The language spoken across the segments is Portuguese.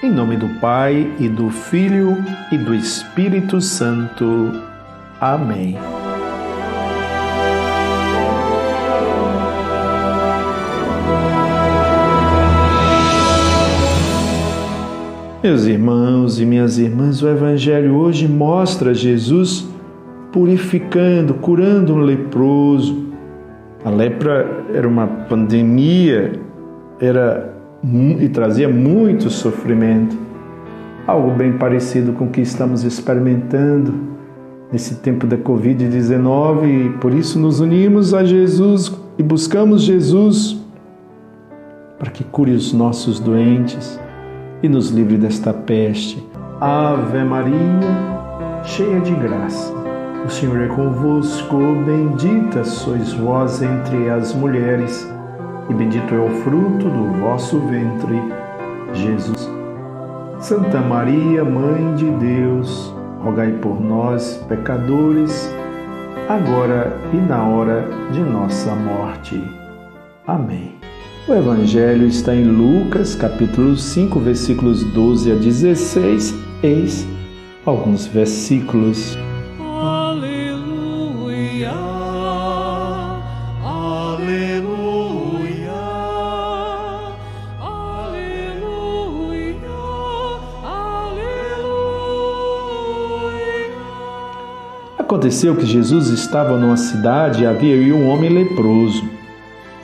Em nome do Pai e do Filho e do Espírito Santo. Amém. Meus irmãos e minhas irmãs, o Evangelho hoje mostra Jesus purificando, curando um leproso. A lepra era uma pandemia, era e trazia muito sofrimento. Algo bem parecido com o que estamos experimentando nesse tempo da Covid-19 e por isso nos unimos a Jesus e buscamos Jesus para que cure os nossos doentes e nos livre desta peste. Ave Maria, cheia de graça, o Senhor é convosco, bendita sois vós entre as mulheres e bendito é o fruto do vosso ventre, Jesus. Santa Maria, Mãe de Deus, rogai por nós, pecadores, agora e na hora de nossa morte. Amém. O Evangelho está em Lucas, capítulo 5, versículos 12 a 16. Eis alguns versículos. Aconteceu que Jesus estava numa cidade e havia aí um homem leproso.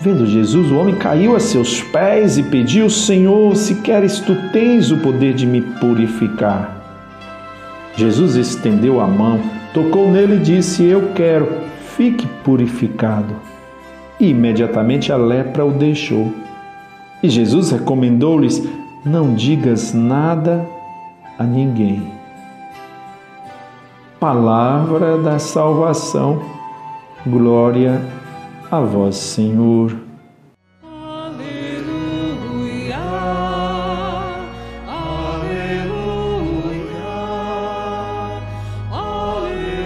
Vendo Jesus, o homem caiu a seus pés e pediu: Senhor, se queres, tu tens o poder de me purificar. Jesus estendeu a mão, tocou nele e disse: Eu quero, fique purificado. E imediatamente a lepra o deixou. E Jesus recomendou-lhes: Não digas nada a ninguém palavra da salvação. Glória a vós, Senhor. Aleluia, aleluia, aleluia,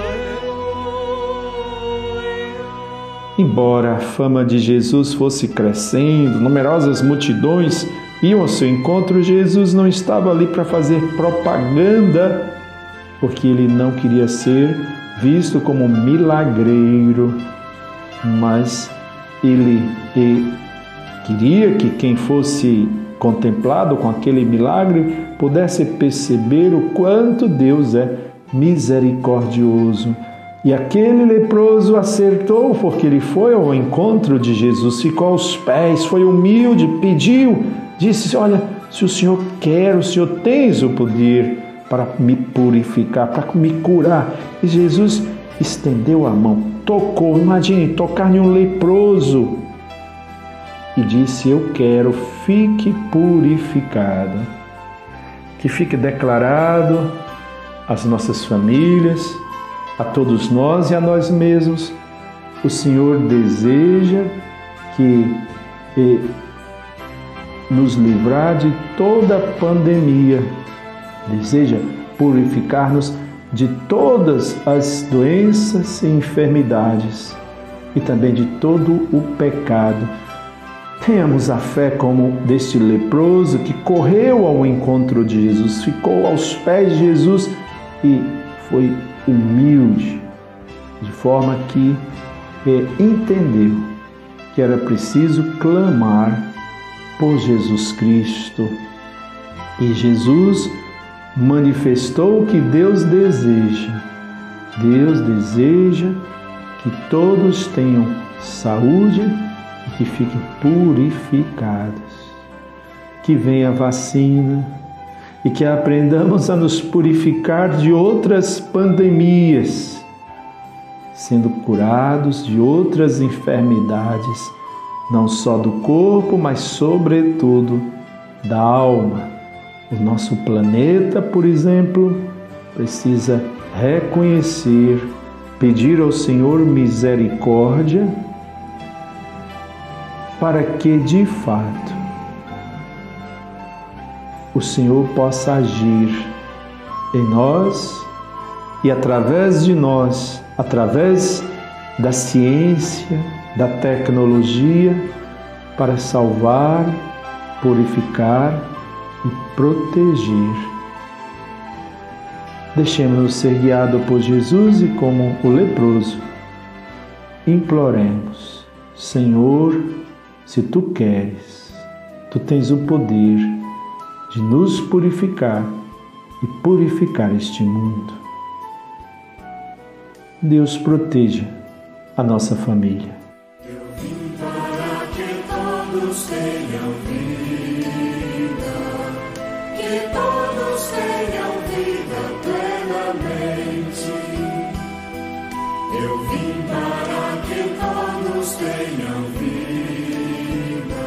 aleluia. Embora a fama de Jesus fosse crescendo, numerosas multidões iam ao seu encontro, Jesus não estava ali para fazer propaganda, porque ele não queria ser visto como milagreiro, mas ele, ele queria que quem fosse contemplado com aquele milagre pudesse perceber o quanto Deus é misericordioso. E aquele leproso acertou, porque ele foi ao encontro de Jesus, ficou aos pés, foi humilde, pediu disse: Olha, se o Senhor quer, o Senhor tens o poder para me purificar, para me curar. E Jesus estendeu a mão, tocou, imagine, tocar em um leproso e disse: Eu quero, fique purificado. Que fique declarado às nossas famílias, a todos nós e a nós mesmos. O Senhor deseja que nos livrar de toda pandemia. Deseja purificar-nos de todas as doenças e enfermidades e também de todo o pecado. Tenhamos a fé como deste leproso que correu ao encontro de Jesus, ficou aos pés de Jesus e foi humilde, de forma que é, entendeu que era preciso clamar por Jesus Cristo. E Jesus manifestou o que Deus deseja. Deus deseja que todos tenham saúde e que fiquem purificados. Que venha a vacina e que aprendamos a nos purificar de outras pandemias, sendo curados de outras enfermidades não só do corpo, mas sobretudo da alma. O nosso planeta, por exemplo, precisa reconhecer, pedir ao Senhor misericórdia para que de fato o Senhor possa agir em nós e através de nós, através da ciência, da tecnologia, para salvar, purificar e proteger. Deixemos-nos ser guiados por Jesus e, como o leproso, imploremos: Senhor, se tu queres, tu tens o poder de nos purificar e purificar este mundo. Deus proteja a nossa família. Todos tenham vida, que todos tenham vida plenamente. Eu vim para que todos tenham vida,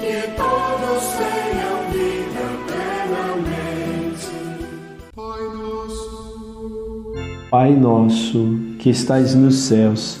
que todos tenham vida plenamente. Pai nosso, Pai nosso que estais nos céus,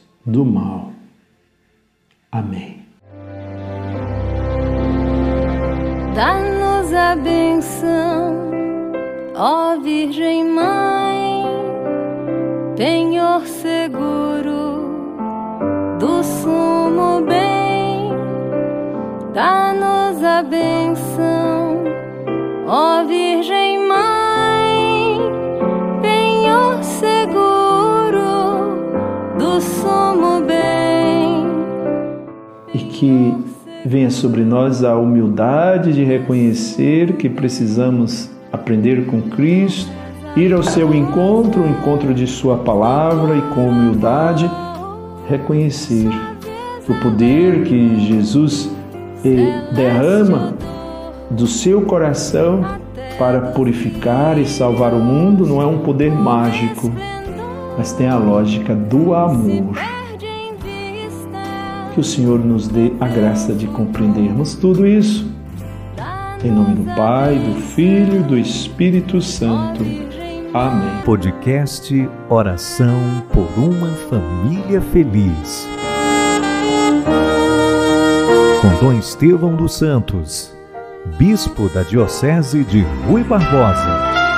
do mal. Amém. Dá-nos a benção, ó Virgem Mãe, penhor seguro que venha sobre nós a humildade de reconhecer que precisamos aprender com Cristo, ir ao seu encontro, o encontro de Sua palavra e com humildade reconhecer o poder que Jesus eh, derrama do seu coração para purificar e salvar o mundo não é um poder mágico, mas tem a lógica do amor. O Senhor nos dê a graça de compreendermos tudo isso. Em nome do Pai, do Filho e do Espírito Santo. Amém. Podcast Oração por uma Família Feliz. Com Dom Estevão dos Santos, Bispo da Diocese de Rui Barbosa.